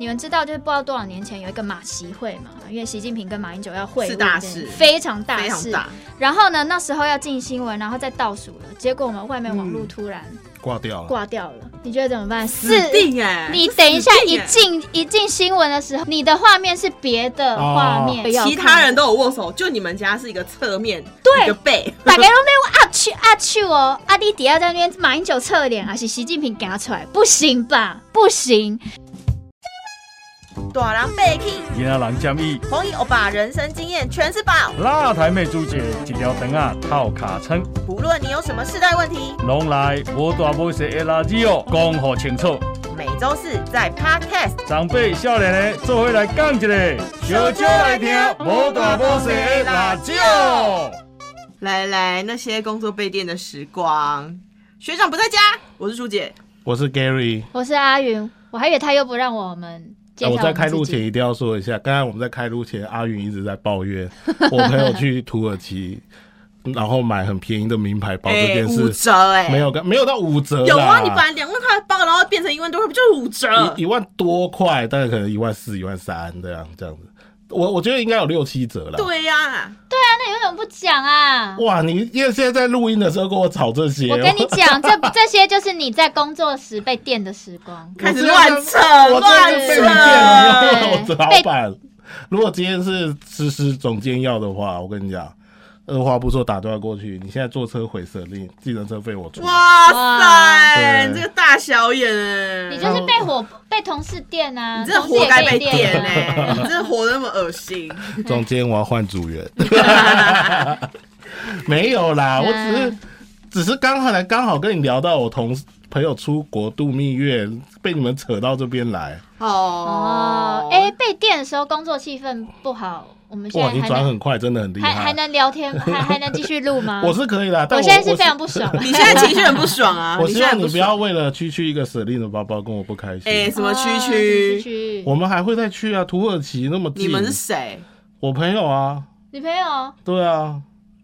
你们知道，就是不知道多少年前有一个马习会嘛，因为习近平跟马英九要会大事非常大事。大，然后呢，那时候要进新闻，然后再倒数了，结果我们外面网络突然挂掉了。挂掉了，你觉得怎么办？死。定哎！你等一下一进一进新闻的时候，你的画面是别的画面，要其他人都有握手，就你们家是一个侧面，对一个背，大家都在啊去啊去哦，阿弟底下在那边马英九侧脸，还是习近平给他出来？不行吧？不行！大人背起，囡仔人建议，红衣欧巴人生经验全是宝。辣台妹朱姐一条肠啊套卡称，不论你有什么世代问题，拢来无大无小的垃圾哦，讲好清楚。每周四在 Podcast 长辈少年的做回来讲一个，小酒来听无大无小的垃圾哦。来来那些工作被电的时光。学长不在家，我是朱姐。我是 Gary，我是阿云，我还以为他又不让我们啊我在开录前一定要说一下，刚才我们在开录前，阿云一直在抱怨 我朋友去土耳其，然后买很便宜的名牌包这件事五，折哎、没有跟没有到五折，有啊，你本来两万块的包，然后变成一万多块，不就是五折？一一万多块，大概可能一万四、一万三这样这样子。我我觉得应该有六七折了。对呀、对啊那你为什么不讲啊？哇，你因为现在在录音的时候跟我吵这些，我跟你讲，这 这些就是你在工作时被电的时光。开始乱扯，乱扯。我老板。如果今天是思思总监要的话，我跟你讲，二话不说打电话过去，你现在坐车回舍令，计程车费我出。哇哇塞，你这个大小眼哎！你就是被火被同事电啊，你真的同事也活该被电哎！你真的活得那么恶心。总监，我要换组员。没有啦，我只是只是刚好来刚好跟你聊到我同事朋友出国度蜜月，被你们扯到这边来。哦哦，哎、被电的时候工作气氛不好，我们现哇，你在还转很快，真的很厉害还还。能聊天，还还能继续录吗？我是可以的，但我我现在是非常不爽。你现在情绪很不爽啊！我希望你不要为了区区一个舍利的包包跟我不开心。哎什么区哦什么区？区？我们还会再去啊，土耳其那么近。你们是谁？我朋友啊，你朋友？对啊，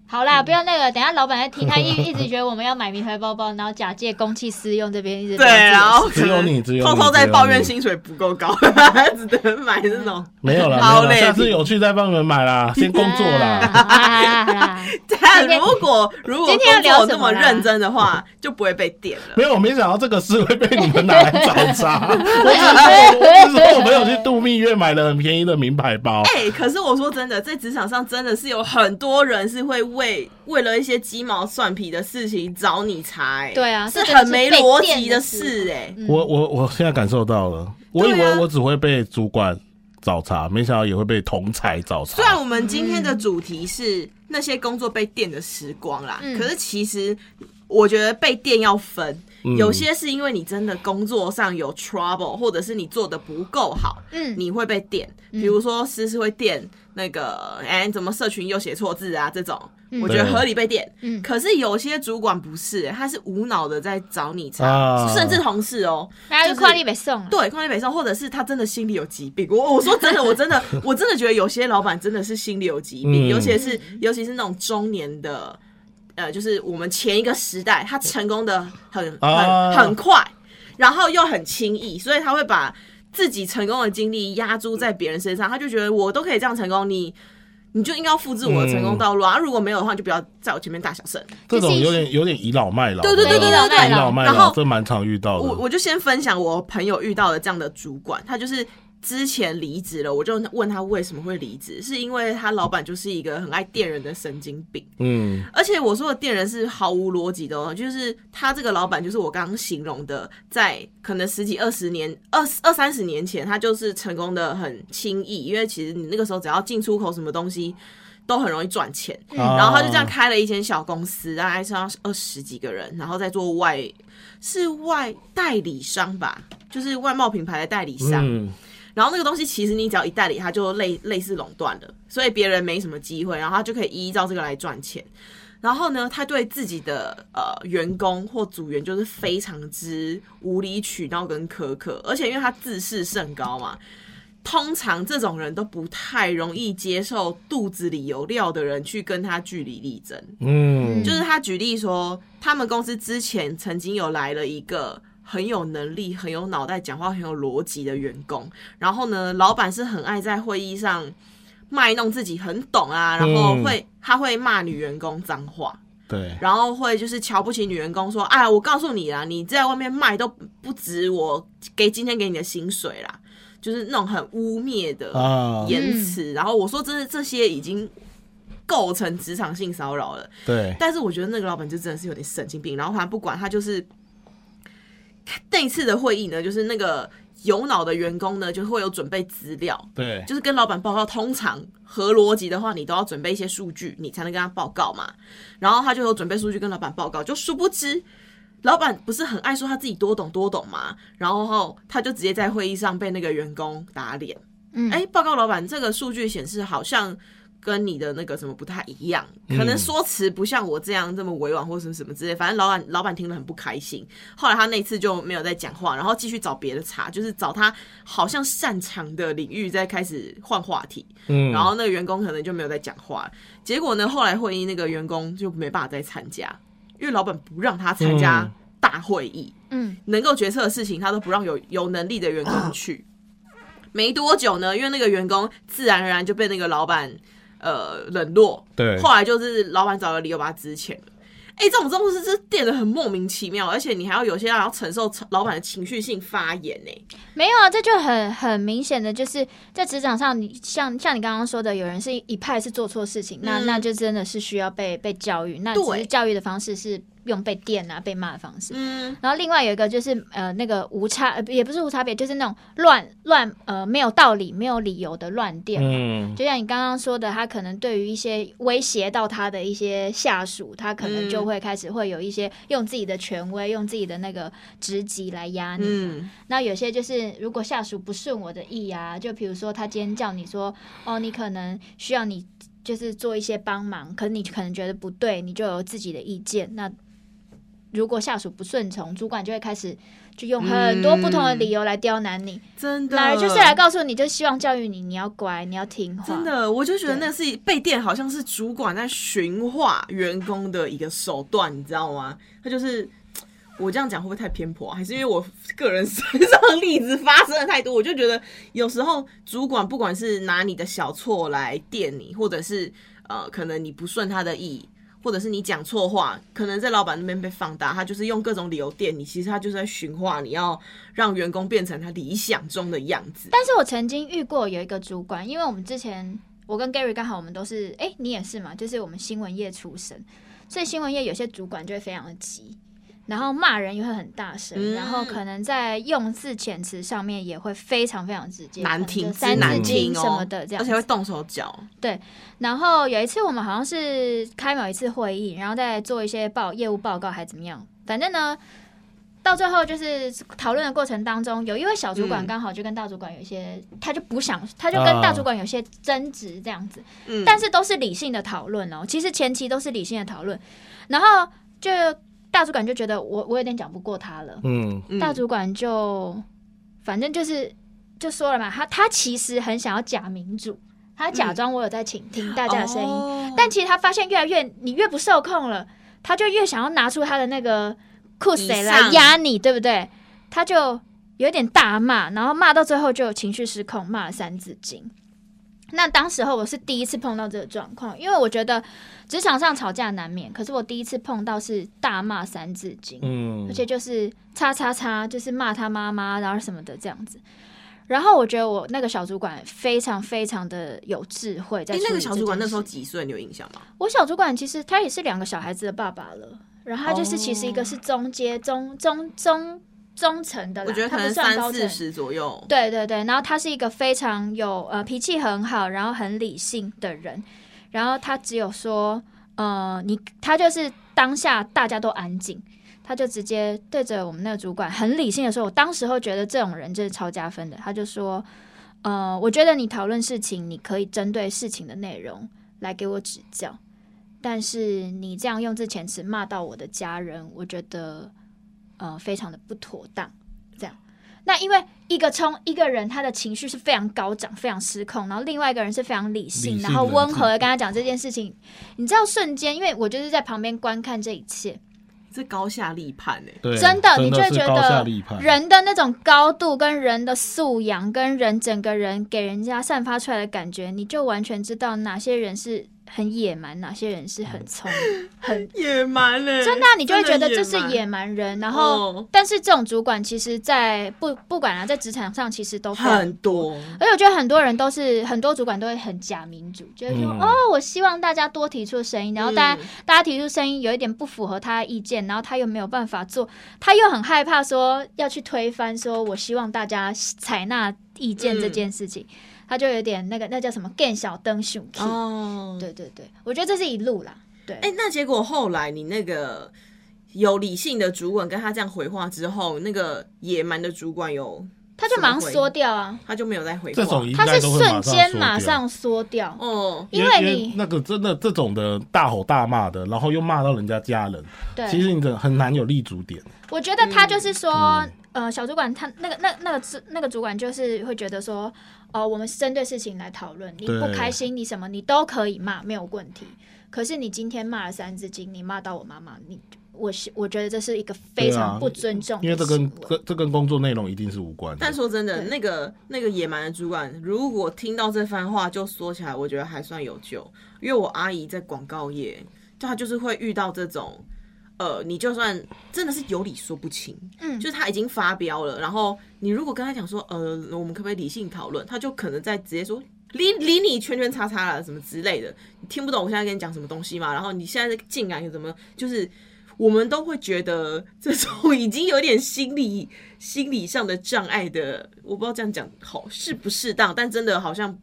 好啦，不要那个，等下老板在听，他一 一直觉得我们要买名牌包包，然后假借公器私用，这边一直 对，然后只有你，只有你偷偷在抱怨薪水不够高，只能买这种。没有了，没有了，好嘞下次有去再帮你们买啦，先工作啊啦。好啦好啦好啦，但如果如果今天要聊这么认真的话，就不会被点了。没有，我没想到这个事会被你们拿来找茬。我只是说，我只是说我朋友去度蜜月买了很便宜的名牌包。哎、可是我说真的，在职场上真的是有很多人是会为为了一些鸡毛蒜皮的事情找你茬、哎，对啊是很没被逻辑的事、哎、嗯。我我我现在感受到了，我以为我只会被主管找茬，没想到也会被同才找茬。虽。然我们今天的主题是那些工作被电的时光啦，嗯。可是其实我觉得被电要分，嗯有些是因为你真的工作上有 trouble，或者是你做的不够好，嗯你会被电。比如说思思会电那个，哎、你怎么社群又写错字啊？这种，我觉得合理被电。嗯可是有些主管不是、他是无脑的在找你茬，啊甚至同事哦、大家就快递北送啊。对，快递北送，或者是他真的心里有疾病。我我说真的，我真的 我真的觉得有些老板真的是心里有疾病，嗯尤其是尤其是那种中年的，呃，就是我们前一个时代，他成功的很啊很很快，然后又很轻易，所以他会把自己成功的经历压注在别人身上，他就觉得我都可以这样成功，你。你就应该要复制我的成功道路啊！如果没有的话，就不要在我前面大小声。这种有点有点倚老卖老。对对对对对对倚老卖老，然后这蛮常遇到的。我我就先分享我朋友遇到的这样的主管，他就是之前离职了，我就问他为什么会离职，是因为他老板就是一个很爱电人的神经病，嗯，而且我说的电人是毫无逻辑的哦，就是他这个老板就是我刚刚形容的，在可能十几二十年、二二三十年前，他就是成功的很轻易，因为其实你那个时候只要进出口什么东西。都很容易赚钱，然然后他就这样开了一间小公司，大概是要二十几个人，然后再做外是外代理商吧，就是外贸品牌的代理商。嗯，然后那个东西其实你只要一代理，它就类类似垄断了，所以别人没什么机会，然后他就可以依照这个来赚钱。然后呢，他对自己的呃员工或组员就是非常之无理取闹跟苛刻，而且因为他自视甚高嘛，通常这种人都不太容易接受肚子里有料的人去跟他据理力争。嗯，就是他举例说，他们公司之前曾经有来了一个很有能力、很有脑袋、讲话很有逻辑的员工。然后呢，老板是很爱在会议上卖弄自己很懂啊，然后会、他会骂女员工脏话。对，然后会就是瞧不起女员工，说：“哎，我告诉你啦，你在外面卖都不值我给今天给你的薪水啦。”就是那种很污蔑的啊言辞。然后我说，真的这些已经构成职场性骚扰了。对，但是我觉得那个老板就真的是有点神经病。然后他不管，他就是那一次的会议呢，就是那个有脑的员工呢，就会有准备资料，对，就是跟老板报告，通常合逻辑的话，你都要准备一些数据，你才能跟他报告嘛。然后他就有准备数据跟老板报告，就殊不知，老板不是很爱说他自己多懂多懂嘛，然后他就直接在会议上被那个员工打脸。嗯哎、报告老板，这个数据显示好像跟你的那个什么不太一样，可能说辞不像我这样这么委婉或什么什么之类。反正老板老板听了很不开心，后来他那次就没有再讲话，然后继续找别的茬，就是找他好像擅长的领域再开始换话题。嗯，然后那个员工可能就没有再讲话。结果呢，后来会议那个员工就没办法再参加，因为老板不让他参加嗯大会议。嗯，能够决策的事情，他都不让有有能力的员工去。没多久呢，因为那个员工自然而然就被那个老板呃冷落，对，后来就是老板找个理由把他支遣了。哎、这种这种事是变得很莫名其妙，而且你还要有些人要承受老板的情绪性发言呢、没有啊，这就很很明显的，就是在职场上，你像像你刚刚说的，有人是一派是做错事情，那嗯。那就真的是需要被被教育，那只对。是教育的方式是用被电啊、被骂的方式。嗯，然后另外有一个就是呃那个无差，呃也不是无差别，就是那种乱乱呃没有道理、没有理由的乱电。嗯，就像你刚刚说的，他可能对于一些威胁到他的一些下属，他可能就嗯会开始会有一些用自己的权威、用自己的那个职级来压你。嗯，那有些就是如果下属不顺我的意啊，就比如说他今天叫你说，哦，你可能需要你就是做一些帮忙，可是你可能觉得不对，你就有自己的意见。那如果下属不顺从，主管就会开始就用很多不同的理由来刁难你，真的，哪就是来告诉你，就希望教育你，你要乖，你要听话。真的，我就觉得那是被电，好像是主管在驯化员工的一个手段，你知道吗？他就是我这样讲会不会太偏颇、啊？还是因为我个人身上的例子发生的太多，我就觉得有时候主管不管是拿你的小错来电你，或者是呃，可能你不顺他的意。或者是你讲错话，可能在老板那边被放大，他就是用各种理由电你，其实他就是在驯化你，要让员工变成他理想中的样子。但是我曾经遇过有一个主管，因为我们之前我跟 Gary 刚好我们都是，哎、你也是嘛，就是我们新闻业出身，所以新闻业有些主管就会非常的急，然后骂人也会很大声，嗯然后可能在用字遣词上面也会非常非常直接，难听，三字经听哦，什么的这样子，而且会动手脚。对然后有一次我们好像是开某一次会议，然后再做一些报业务报告还怎么样，反正呢。到最后就是讨论的过程当中，有一位小主管嗯刚好就跟大主管有一些，他就不想，他就跟大主管有些争执这样子，嗯，但是都是理性的讨论哦。其实前期都是理性的讨论，然后就大主管就觉得我我有点讲不过他了，嗯，嗯。大主管就反正就是就说了嘛，他他其实很想要假民主，他假装我有在倾听大家的声音，哦。但其实他发现越来越你越不受控了，他就越想要拿出他的那个酷谁来压你，对不对？他就有点大骂，然后骂到最后就情绪失控，骂了三字经。那当时候我是第一次碰到这个状况，因为我觉得职场上吵架难免，可是我第一次碰到是大骂三字经，嗯而，且就是叉叉叉，就是骂他妈妈，然后什么的这样子。然后我觉得我那个小主管非常非常的有智慧，在那个小主管那时候几岁？你有印象吗？我小主管其实他也是两个小孩子的爸爸了，然后他就是其实一个是中阶、中中中中层的啦，我觉得可能他不算高层。三四十左右。对对对，然后他是一个非常有呃脾气很好，然后很理性的人，然后他只有说，呃，你他就是当下大家都安静，他就直接对着我们那个主管很理性的说，我当时候觉得这种人真是超加分的，他就说，呃，我觉得你讨论事情，你可以针对事情的内容来给我指教，但是你这样用字遣词骂到我的家人，我觉得呃非常的不妥当。这样，那因为一个冲一个人他的情绪是非常高涨、非常失控，然后另外一个人是非常理性，理性然后温和的跟他讲这件事情，你知道瞬间，因为我就是在旁边观看这一切，是高下立判哎、对，真的，你就会觉得。人的那种高度跟人的素养，跟人整个人给人家散发出来的感觉，你就完全知道哪些人是很野蛮，哪些人是很聪明，很 野蛮嘞、真的啊、你就会觉得这是野蛮人。然后，哦。但是这种主管其实在，不不管啊，在职场上其实都很多，而且我觉得很多人都是很多主管都会很假民主，就是说、嗯。哦，我希望大家多提出声音，然后大家、嗯。大家提出声音有一点不符合他的意见，然后他又没有办法做，他又很害怕说要去推翻，说我希望大家采纳意见嗯。这件事情，他就有点那个那叫什么更小灯熊 key，、哦，对对对，我觉得这是一路啦，对，哎、那结果后来你那个有理性的主管跟他这样回话之后，那个野蛮的主管有他就马上缩掉啊，他就没有再回话。这种应他是该都会瞬间缩掉。马上缩掉，哦，因为为你那个真的这种的大吼大骂的，然后又骂到人家家人，对，其实你的很难有立足点。我觉得他就是说，嗯。呃，小主管他那个那那个主那个主管就是会觉得说，哦、我们是针对事情来讨论，你不开心，你什么你都可以骂，没有问题。可是你今天骂了三字经，你骂到我妈妈，你我是我觉得这是一个非常不尊重因为这。跟跟这跟工作内容一定是无关的但。说真的，那个那个野蛮的主管，如果听到这番话就说起来，我觉得还算有救。因为我阿姨在广告业，就她就是会遇到这种，呃，你就算真的是有理说不清，嗯就是他已经发飙了，然后你如果跟他讲说，呃，我们可不可以理性讨论，他就可能在直接说。理理你圈圈叉叉了什么之类的，你听不懂我现在跟你讲什么东西吗？然后你现在竟然有怎么就是我们都会觉得这种已经有点心理心理上的障碍的，我不知道这样讲好适不适当，但真的好像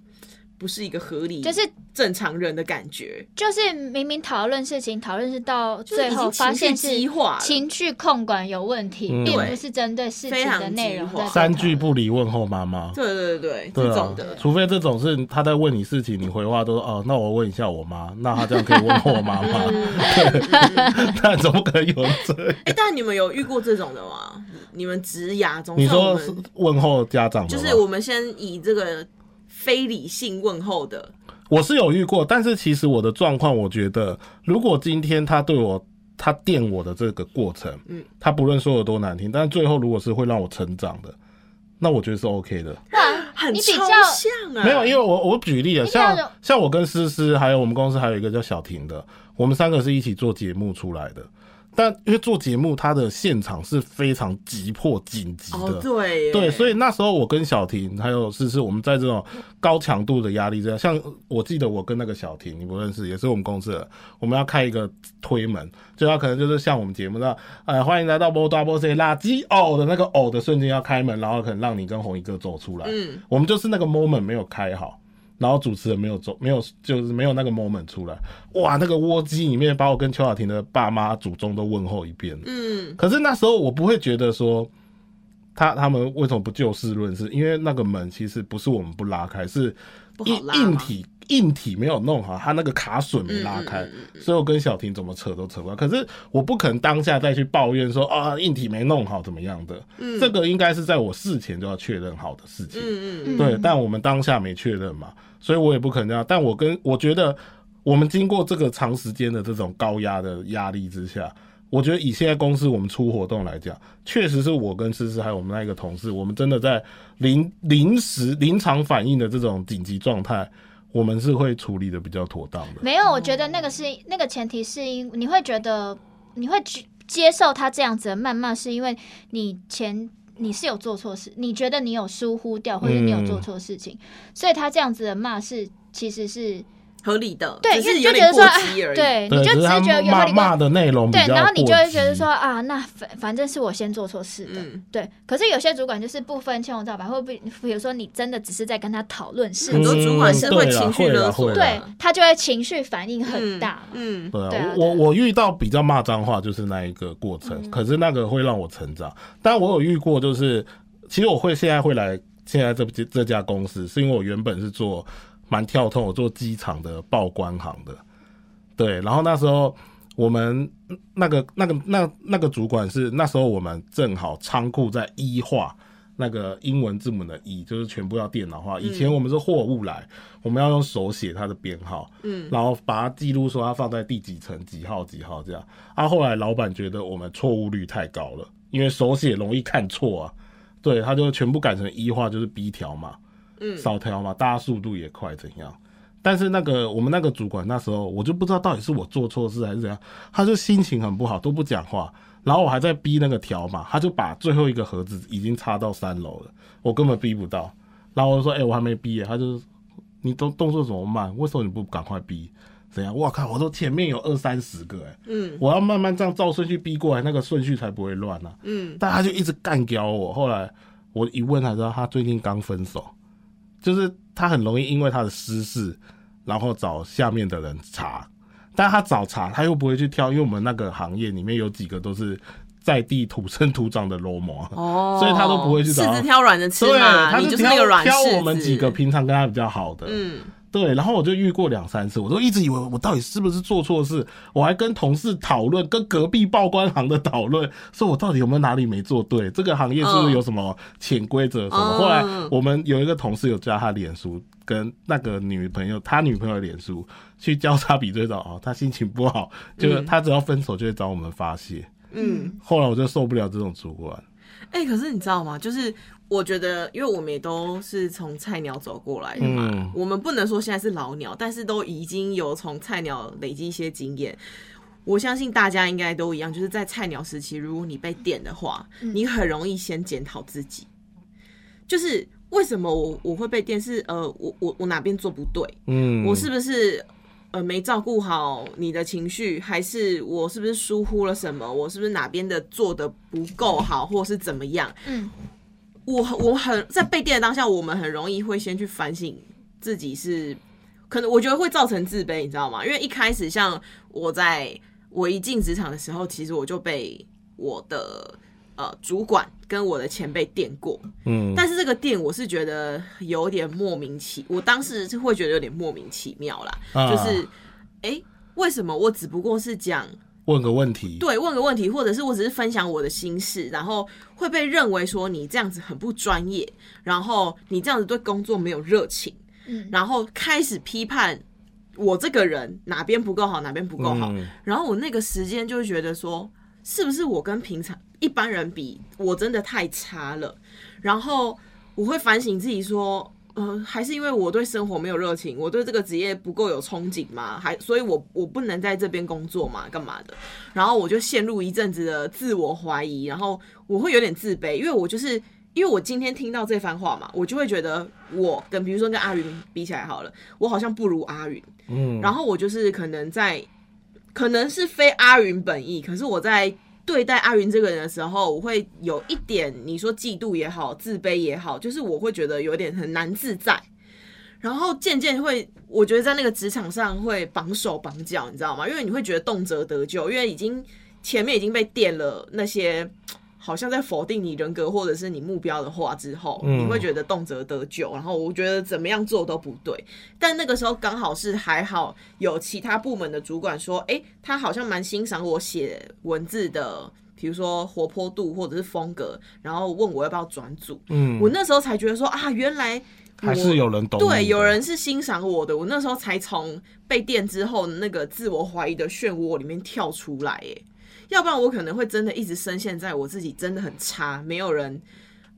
不是一个合理，就是正常人的感觉，就是明明讨论事情，讨论是到最后发现是情绪控管有问题，嗯。并不是针对事情非常的内容三句不离问候妈妈。对对对对，这种的，，除非这种是他在问你事情，你回话都说哦，那我问一下我妈，那他这样可以问候我妈。妈，但怎么可能有人这？样？哎、但你们有遇过这种的吗？你们职涯中，你说是问候家长吗？就是我们先以这个非理性问候的，我是有遇过，但是其实我的状况，我觉得如果今天他对我他电我的这个过程，嗯，他不论说有多难听，但是最后如果是会让我成长的，那我觉得是 OK 的。很抽你比较象啊，没有，因为我我举例啊，像像我跟思思，还有我们公司还有一个叫小婷的，我们三个是一起做节目出来的。但因为做节目，它的现场是非常急迫紧急的，哦，对对，所以以那时候我跟小婷还有思思，我们在这种高强度的压力之下，像我记得我跟那个小婷，你不认识，也是我们公司的，我们要开一个推门，就要可能就是像我们节目那，呃，欢迎来到波大波 C 垃圾哦的那个哦的瞬间要开门，然后可能让你跟红衣哥走出来，嗯，我们就是那个 moment 没有开好。然后主持人没有走，没有就是没有那个 moment 出来，哇，那个窝机里面把我跟邱小婷的爸妈祖宗都问候一遍，嗯，可是那时候我不会觉得说他他们为什么不就事论事，因为那个门其实不是我们不拉开，是硬硬体硬体没有弄好，他那个卡榫没拉开，所以我跟小婷怎么扯都扯不开。可是我不可能当下再去抱怨说啊硬体没弄好怎么样的，嗯这个应该是在我事前就要确认好的事情。嗯嗯对，但我们当下没确认嘛，所以我也不可能这样。但我跟我觉得，我们经过这个长时间的这种高压的压力之下，我觉得以现在公司我们出活动来讲，确实是我跟思思还有我们那一个同事，我们真的在临临时临场反应的这种紧急状态，我们是会处理的比较妥当的。没有，我觉得那个是那个前提是因你会觉得你会接接受他这样子的谩骂，是因为你前你是有做错事，你觉得你有疏忽掉，或者你有做错事情，所以他这样子的骂是其实是合理的，对，因为只是有点你就觉得说，啊过激而已，对，你，就只只是觉得有合骂理。骂的内容比对，然后你就会觉得说啊，那反反正是我先做错事的，嗯，对。可是有些主管就是不分青红皂白，会不会比如说你真的只是在跟他讨论事情，很多主管是会情绪勒索对他就会情绪反应很嗯大嘛。嗯，对啊，对啊我我我遇到比较骂脏话就是那一个过程，可是那个会让我成长。但我有遇过，就是其实我会现在会来现在这这家公司，是因为我原本是做蛮跳痛，我做机场的报关行的，对，然后那时候。我们那个、那个、那那个主管是那时候我们正好仓库在一化，那个英文字母的一就是全部要电脑化。以前我们是货物来，我们要用手写它的编号，嗯，然后把它记录说它放在第几层几号几号这样。啊，后来老板觉得我们错误率太高了，因为手写容易看错啊，对，他就全部改成一化，就是 B 条嘛，嗯少条嘛，大家速度也快，怎样？但是那个我们那个主管那时候，我就不知道到底是我做错事还是怎样，他就心情很不好，都不讲话。然后我还在逼那个条码，他就把最后一个盒子已经插到三楼了，我根本逼不到。然后我就说：“哎、我还没逼耶。”他就你动动作怎么慢？为什么你不赶快逼？怎样？我靠！我说前面有二三十个哎，嗯我要慢慢这样照顺序逼过来，那个顺序才不会乱啊。嗯，但他就一直干掉我。后来我一问才知道，他最近刚分手，就是他很容易因为他的私事，然后找下面的人查。但他找查，他又不会去挑，因为我们那个行业里面有几个都是在地土生土长的罗摩，哦，所以他都不会去找柿子挑软的吃对，嘛，你他是就是那个软挑。我们几个平常跟他比较好的，嗯，对，然后我就遇过两三次，我都一直以为我到底是不是做错事，我还跟同事讨论，跟隔壁报关行的讨论，说我到底有没有哪里没做对，这个行业是不是有什么潜规则什么？嗯后来我们有一个同事有加他脸书，跟那个女朋友，他女朋友的脸书去交叉比对到，哦，他心情不好，就是他只要分手就会找我们发泄。嗯，后来我就受不了这种主管，哎、可是你知道吗？就是我觉得，因为我们也都是从菜鸟走过来的嘛，嗯我们不能说现在是老鸟，但是都已经有从菜鸟累积一些经验。我相信大家应该都一样，就是在菜鸟时期，如果你被电的话，你很容易先检讨自己，就是为什么我我会被电？是呃，我我我哪边做不对？嗯，我是不是呃没照顾好你的情绪，还是我是不是疏忽了什么？我是不是哪边的做的不够好，或是怎么样？嗯，我我很在被电的当下，我们很容易会先去反省自己是，可能我觉得会造成自卑，你知道吗？因为一开始像我在我一进职场的时候，其实我就被我的呃主管跟我的前辈电过，嗯，但是这个电我是觉得有点莫名其，我当时是会觉得有点莫名其妙啦，啊。就是哎、诶为什么我只不过是讲问个问题，对问个问题，或者是我只是分享我的心事，然后会被认为说你这样子很不专业，然后你这样子对工作没有热情，嗯。然后开始批判我这个人哪边不够好，哪边不够好，嗯。然后我那个时间就会觉得说，是不是我跟平常一般人比，我真的太差了？然后我会反省自己说，呃，还是因为我对生活没有热情，我对这个职业不够有憧憬嘛？还所以我我不能在这边工作嘛？干嘛的？然后我就陷入一阵子的自我怀疑，然后我会有点自卑，因为我就是。因为我今天听到这番话嘛，我就会觉得我跟比如说跟阿云比起来好了，我好像不如阿云，嗯，然后我就是可能在，可能是非阿云本意，可是我在对待阿云这个人的时候，我会有一点你说嫉妒也好，自卑也好，就是我会觉得有点很难自在。然后渐渐会，我觉得在那个职场上会绑手绑脚，你知道吗？因为你会觉得动辄得咎，因为已经前面已经被电了那些好像在否定你人格或者是你目标的话之后，嗯你会觉得动辄得咎，然后我觉得怎么样做都不对。但那个时候刚好是还好有其他部门的主管说，诶，他好像蛮欣赏我写文字的，比如说活泼度或者是风格，然后问我要不要转组。嗯我那时候才觉得说啊，原来我还是有人懂，对，有人是欣赏我的。我那时候才从被电之后那个自我怀疑的漩涡里面跳出来，哎，要不然我可能会真的一直深陷在我自己真的很差，没有人，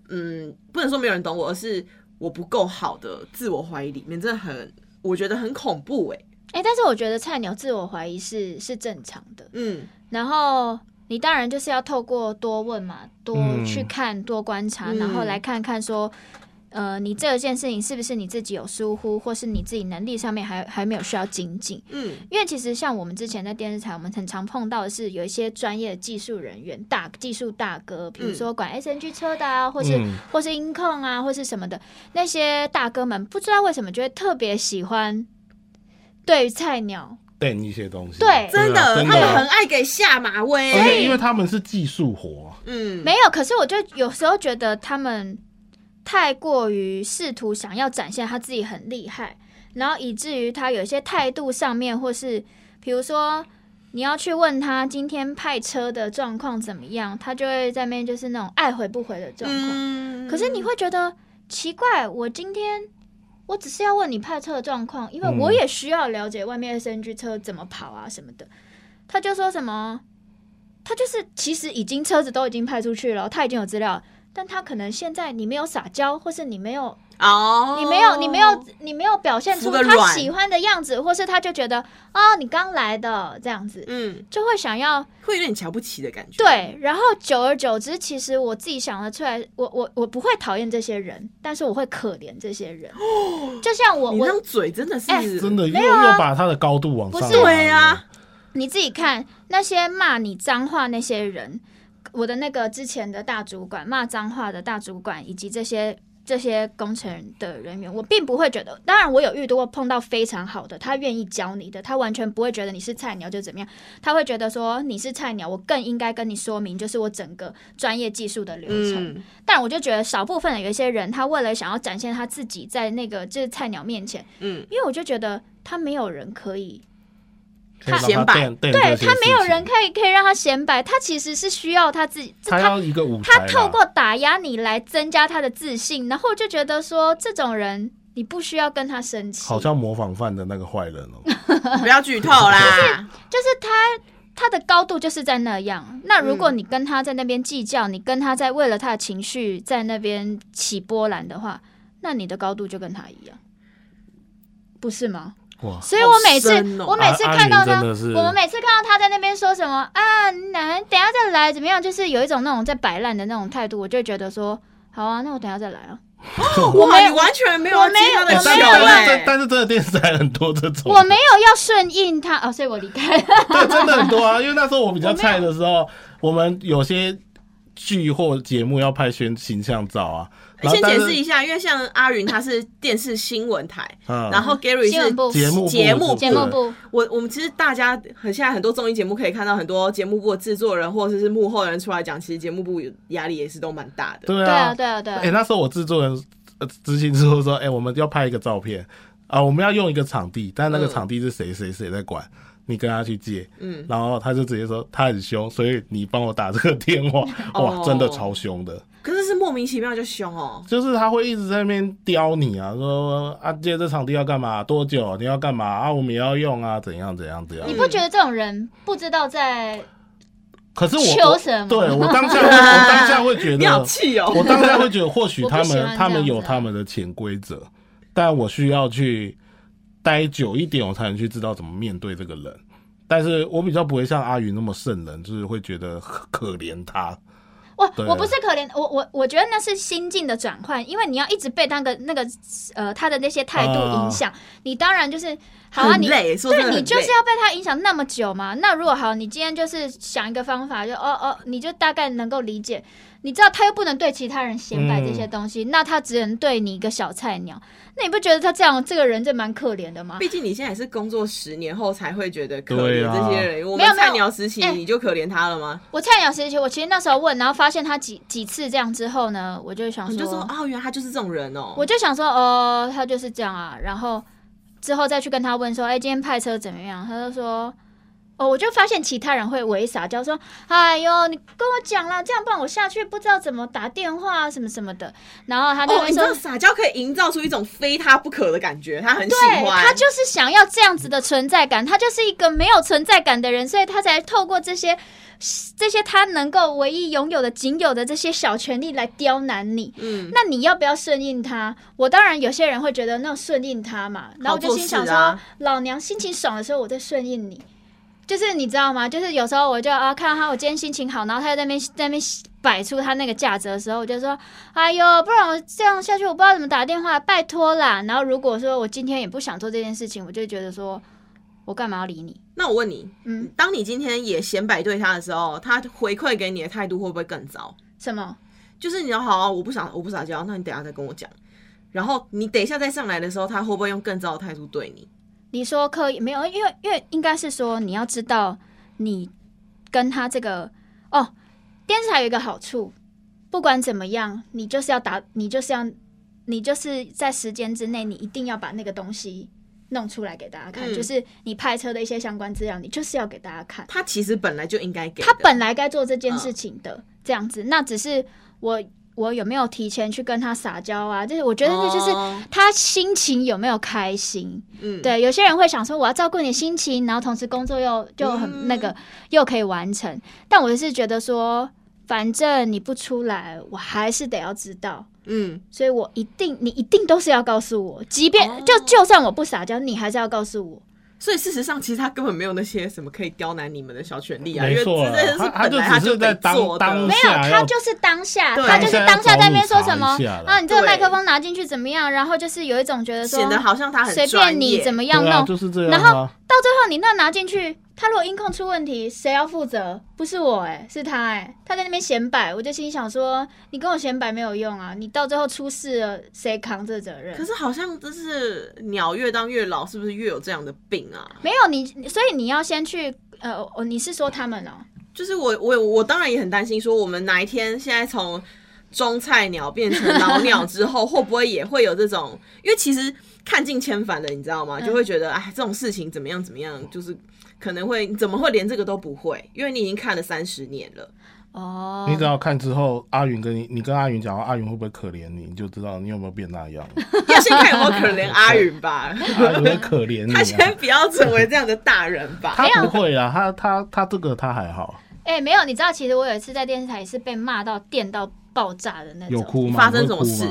嗯，不能说没有人懂我，而是我不够好的自我怀疑里面，真的很，我觉得很恐怖，哎，哎、但是我觉得菜鸟自我怀疑是是正常的，嗯。然后你当然就是要透过多问嘛，多嗯。去看、多观察，嗯。然后来看看说，呃，你这件事情是不是你自己有疏忽，或是你自己能力上面还还没有需要精进？嗯。因为其实像我们之前在电视台，我们很常碰到的是有一些专业的技术人员、大技术大哥，比如说管 SNG 车的啊，或是、嗯。或是音控啊，或是什么的，那些大哥们不知道为什么就会特别喜欢对于菜鸟，电一些东西，对。真的，他们很的，爱给下马威，因为他们是技术活，嗯，没有，可是我就有时候觉得他们太过于试图想要展现他自己很厉害，然后以至于他有一些态度上面，或是比如说你要去问他今天派车的状况怎么样，他就会在那边就是那种爱回不回的状况。可是你会觉得奇怪，我今天我只是要问你派车的状况，因为嗯我也需要了解外面 SNG 车怎么跑啊什么的。他就说什么，他就是其实已经车子都已经派出去了，他已经有资料了，但他可能现在你没有撒娇，或是你没有哦，你没有，你没有，你没有表现出他喜欢的样子，或是他就觉得哦，你刚来的这样子，嗯，就会想要会有点瞧不起的感觉。，对。然后久而久之，其实我自己想得出来，我我我不会讨厌这些人，但是我会可怜这些人。哦就像我我你那嘴真的是哎真的又又把他的高度往上拉不是对啊，你自己看那些骂你脏话那些人，我的那个之前的大主管骂脏话的大主管，以及这些这些工程的人员，我并不会觉得。当然，我有遇到过碰到非常好的，他愿意教你的，他完全不会觉得你是菜鸟就怎么样，他会觉得说你是菜鸟，我更应该跟你说明，就是我整个专业技术的流程。嗯，但我就觉得少部分的有一些人，他为了想要展现他自己在那个就是菜鸟面前，嗯，因为我就觉得他没有人可以可以让显摆对对他没有人可以可以让他显摆，他其实是需要他自己，他要一个舞台啦，他透过打压你来增加他的自信，然后就觉得说这种人你不需要跟他生气，好像模仿犯的那个坏人哦。不要剧透啦。就是他他的高度就是在那样。那如果你跟他在那边计较，你跟他在为了他的情绪在那边起波澜的话，那你的高度就跟他一样，不是吗？哇，所以我每次、哦我每次看到他，我们每次看到他在那边说什么啊，难等下再来怎么样，就是有一种那种在摆烂的那种态度，我就觉得说，好啊，那我等下再来啊。我，没你完全没有我没有我没有球但但哎是但是真的电视台很多这种，我没有要顺应他哦，所以我离开了。对，真的很多啊。因为那时候我比较菜的时候，我们有些剧或节目要拍宣形象照啊。先解释一下，因为像阿云他是电视新闻台，嗯然后 Gary 是节目节目节目部，我我们其实大家很现在很多综艺节目可以看到很多节目部的制作人或者是幕后人出来讲，其实节目部嗯压力也是都蛮大的。对对啊，啊，对啊，对啊。哎、那时候我制作人呃执行之后说，哎、我们要拍一个照片啊，我们要用一个场地，但那个嗯场地是谁谁谁在管，你跟他去借，嗯，然后他就直接说他很凶，所以你帮我打这个电话，哇，哦真的超凶的，可是是莫名其妙就凶哦。就是他会一直在那边刁你啊，说啊借这场地要干嘛，多久？你要干嘛？啊，我们也要用啊，怎样怎样怎样。你。不觉得这种人不知道在可是我对我当下会我当下会觉得，气哦！我当下会觉得，或许他们他们有他们的潜规则，但我需要去待久一点，我才能去知道怎么面对这个人。但是我比较不会像阿云那么圣人，就是会觉得可 可怜他。我我不是可怜，我我我觉得那是心境的转换，因为你要一直被那个那个呃他的那些态度影响，你当然就是好啊，你对你就是要被他影响那么久嘛。那如果好，你今天就是想一个方法，就哦哦，你就大概能够理解，你知道他又不能对其他人显摆这些东西，那他只能对你一个小菜鸟。那你不觉得他这样这个人就蛮可怜的吗？毕竟你现在也是工作十年后才会觉得可怜这些人，我没有没有们菜鸟时期哎你就可怜他了吗？我菜鸟时期，我其实那时候问，然后发现他几几次这样之后呢，我就想你就说说，哦，原来他就是这种人哦。我就想说，哦，他就是这样啊。然后之后再去跟他问说，哎，今天派车怎么样？他就说，哦，我就发现其他人会围撒娇说，哎呦，你跟我讲啦，这样不然我下去不知道怎么打电话啊，什么什么的。然后他就哦，会说。撒娇可以营造出一种非他不可的感觉，他很喜对欢。他就是想要这样子的存在感，他就是一个没有存在感的人，所以他才透过这些这些他能够唯一拥有的、仅有的这些小权利来刁难你。嗯，那你要不要顺应他？我当然有些人会觉得那顺应他嘛，然后我就心想说，老娘心情爽的时候我再顺应你。就是你知道吗？就是有时候我就啊看到他，我今天心情好，然后他就在那边在那边摆出他那个价值的时候，我就说：“哎呦，不然我这样下去，我不知道怎么打电话，拜托啦。”然后如果说我今天也不想做这件事情，我就觉得说，我干嘛要理你？那我问你，嗯，当你今天也显摆对他的时候，他回馈给你的态度会不会更糟？什么？就是你要好、啊，我不想我不撒娇，那你等一下再跟我讲。然后你等一下再上来的时候，他会不会用更糟的态度对你？你说可以没有？因为因为应该是说你要知道，你跟他这个哦，电视台有一个好处，不管怎么样，你就是要打，你就是要，你就是在时间之内，你一定要把那个东西弄出来给大家看，嗯就是你拍车的一些相关资料，你就是要给大家看。他其实本来就应该给。他本来该做这件事情的，这样子，那只是我我有没有提前去跟他撒娇啊？就是我觉得这就是哦他心情有没有开心。嗯，对，有些人会想说我要照顾你心情，然后同时工作又就很嗯那个、又可以完成。但我是觉得说，反正你不出来，我还是得要知道。嗯，所以我一定，你一定都是要告诉我，即便、哦就就算我不撒娇，你还是要告诉我。所以事实上，其实他根本没有那些什么可以刁难你们的小权利啊，因为真的是他他就本来他只是在做的当当没有，他就是当下，他就是当下在那边说什么啊，你这个麦克风拿进去怎么样？然后就是有一种觉得说显得好像他很随便你怎么样弄，就是这样然后啊。到最后你那拿进去，他如果音控出问题，谁要负责？不是我哎、是他哎、他在那边显摆，我就心想说，你跟我显摆没有用啊，你到最后出事了，谁扛这责任可？是好像就是鸟越当越老，是不是越有这样的病啊？没有你，所以你要先去呃，哦，你是说他们哦？就是我我我当然也很担心，说我们哪一天现在从中菜鸟变成老 鸟之后，会不会也会有这种？因为其实看尽千帆的，你知道吗？就会觉得哎，这种事情怎么样怎么样，就是可能会怎么会连这个都不会？因为你已经看了三十年了。哦，你只要看之后，阿云跟你，你跟阿云讲话，阿云会不会可怜你，你就知道你有没有变那样。要先看有没有可怜阿云吧，阿云会可怜你、他啊，先不要成为这样的大人吧。他不会啊，他他他这个他还好，哎、没有，你知道，其实我有一次在电视台也是被骂到电到爆炸的那种。有哭吗？发生什么事？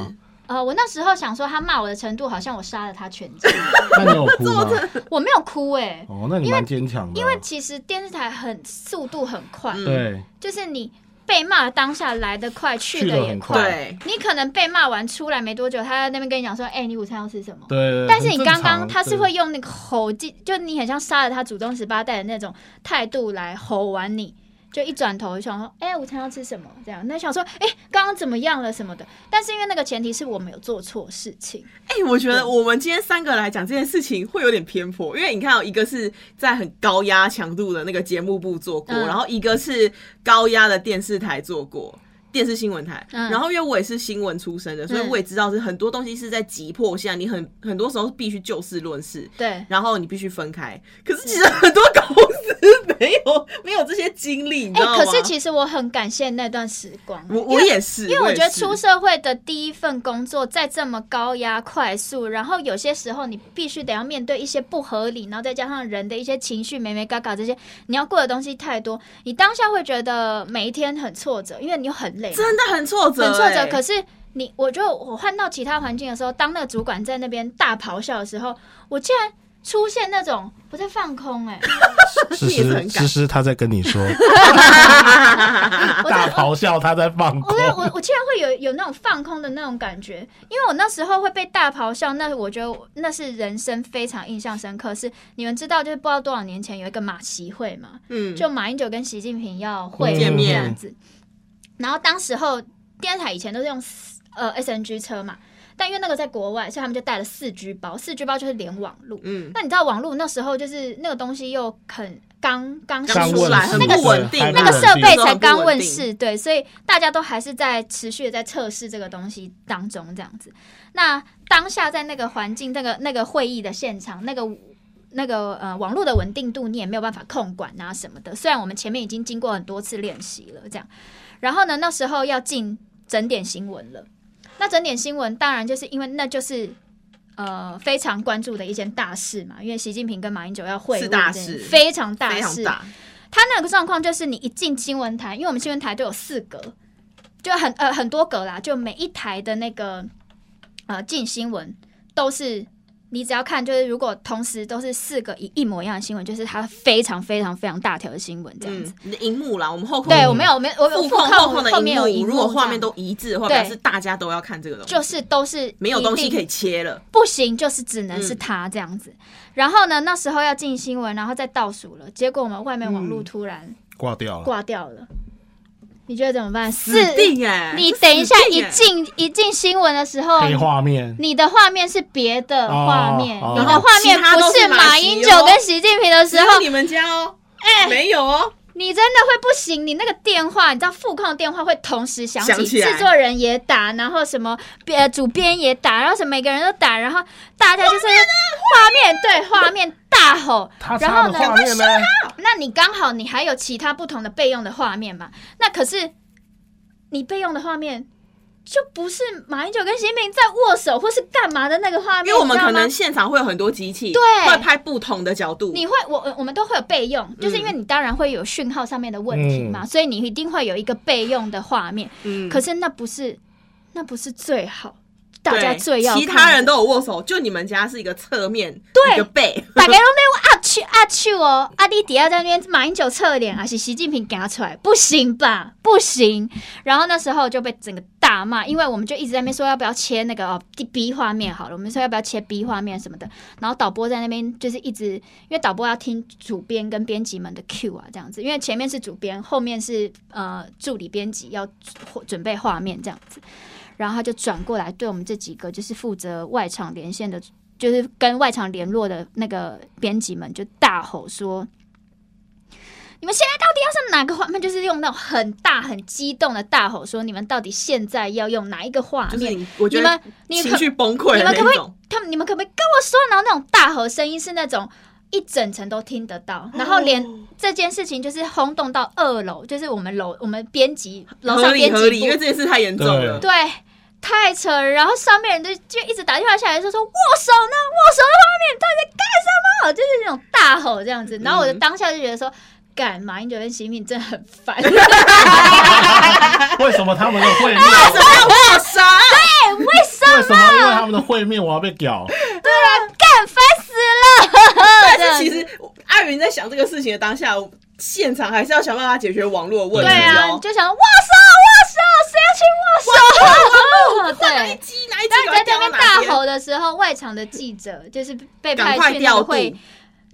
呃，我那时候想说他骂我的程度，好像我杀了他全家。那你有哭吗？我没有哭哎、哦，那你蛮坚强的啊。因为其实电视台很速度很快，嗯对就是你被骂当下来得快，去去的也快。对，你可能被骂完出来没多久，他在那边跟你讲说：“哎、你午餐要吃什么？”对对，但是你刚刚他是对会用那个吼劲，就你很像杀了他祖宗十八代的那种态度来吼完你，就一转头就想说，哎、午餐要吃什么？这样，那想说，哎、刚刚怎么样了什么的。但是因为那个前提是我们有做错事情，哎、我觉得我们今天三个来讲这件事情会有点偏颇，因为你看、哦，一个是在很高压强度的那个节目部做过，嗯然后一个是高压的电视台做过。电视新闻台，嗯然后因为我也是新闻出身的，所以嗯我也知道是很多东西是在急迫下，你很很多时候必须就事论事，对。然后你必须分开。可是其实很多公司 没有没有这些经历，你知哎、道吗？可是其实我很感谢那段时光，我我也是，因为我觉得出社会的第一份工作，在这么高压、快速，然后有些时候你必须得要面对一些不合理，然后再加上人的一些情绪、美美嘎嘎这些，你要过的东西太多，你当下会觉得每一天很挫折，因为你又很累，真的很挫折、很挫折。哎可是你，我就我换到其他环境的时候，当那个主管在那边大咆哮的时候，我竟然出现那种我在放空、哎，诗诗也是很感诗诗他在跟你说，大咆哮他在放空。我，在我我竟然会有有那种放空的那种感觉，因为我那时候会被大咆哮，那我觉得那是人生非常印象深刻。是你们知道，就是不知道多少年前有一个马习会嘛，嗯，就马英九跟习近平要会见面。这样子。然后当时候电视台以前都是用呃 SNG 车嘛，但因为那个在国外，所以他们就带了四 G 包，四 G 包就是连网路。嗯，那你知道网络那时候就是那个东西又很刚刚刚出来，很那个不稳定那个设备才刚问世，对，所以大家都还是在持续的在测试这个东西当中，这样子。那当下在那个环境、那个那个会议的现场、那个那个呃网络的稳定度，你也没有办法控管啊什么的。虽然我们前面已经经过很多次练习了，这样，然后呢，那时候要进整点新闻了。那整点新闻当然就是因为那就是。呃，非常关注的一件大事嘛，因为习近平跟马英九要会是晤事非常大事，非常大，他那个状况就是，你一进新闻台，因为我们新闻台都有四格，就很呃很多格啦，就每一台的那个呃进新闻都是你只要看，就是如果同时都是四个一一模一样的新闻，就是它非常非常非常大条的新闻这样子。嗯，你的荧幕啦，我们后控对，我没有，我没有，我后控的后面有荧幕，如果画面都都一致的话，对表示大家都要看这个东西，就是都是没有东西可以切了。不行，就是只能嗯是他这样子。然后呢，那时候要进新闻，然后再倒数了，结果我们外面网络嗯突然挂掉了。挂掉了。你觉得怎么办？死四定哎！这你等一下一进一进新闻的时候，黑画面，你的画面是别的画面，你的画面不是是马马英九跟习近平的时候，你们家哦，哎，没有哦，你真的会不行。你那个电话，你知道副控电话会同时响起，制作人也打，然后什么呃主编也打，然后什么每个人都打，然后大家就是画面对画面大吼他，然后呢？那你刚好你还有其他不同的备用的画面嘛？那可是你备用的画面就不是马英九跟习近平在握手或是干嘛的那个画面，因为我们可能现场会有很多机器，对会拍不同的角度。你会，我我我们都会有备用，就是因为你当然会有讯号上面的问题嘛，所以你一定会有一个备用的画面。嗯可是那不是，那不是最好，大家最要其他人都有握手，就你们家是一个侧面，对一个背，大家都在啊去啊去哦，阿弟底下在那边马英九侧脸，还是习近平给他出来，不行吧？不行。然后那时候就被整个大骂，因为我们就一直在那边说要不要切那个哦 B 画面好了，我们说要不要切 B 画面什么的。然后导播在那边就是一直，因为导播要听主编跟编辑们的 Q 啊，这样子，因为前面是主编，后面是呃助理编辑要准备画面这样子。然后他就转过来对我们这几个就是负责外场连线的就是跟外场联络的那个编辑们就大吼说：“你们现在到底要上哪个画面？就是用那种很大、很激动的大吼说：你们到底现在要用哪一个画面？就是你，我觉你得们你可情绪崩溃你们可不可以。他们你们可不可以跟我说？然后那种大吼声音是那种一整层都听得到，然后连哦这件事情就是轰动到二楼，就是我们楼我们编辑楼合上编理合理，因为辑部这件事太严重了。对，太扯了。然后上面人就就一直打电话下来，说说握手呢，握手的画面到底在干什么？就是那种大吼这样子。然后我就嗯当下就觉得说，干马英九跟习近平真的很烦。为什么他们的会面？为什么要握手？为什么？为什么？因为他们的会面我要被屌？干烦死了！但是其实阿云在想这个事情的当下，现场还是要想办法解决网络问题对啊，你哦。就想哇塞哇塞，谁要去握手？哪一对。机哪一机当你在那边大吼，的时候，外场的记者就是被派去那。个会，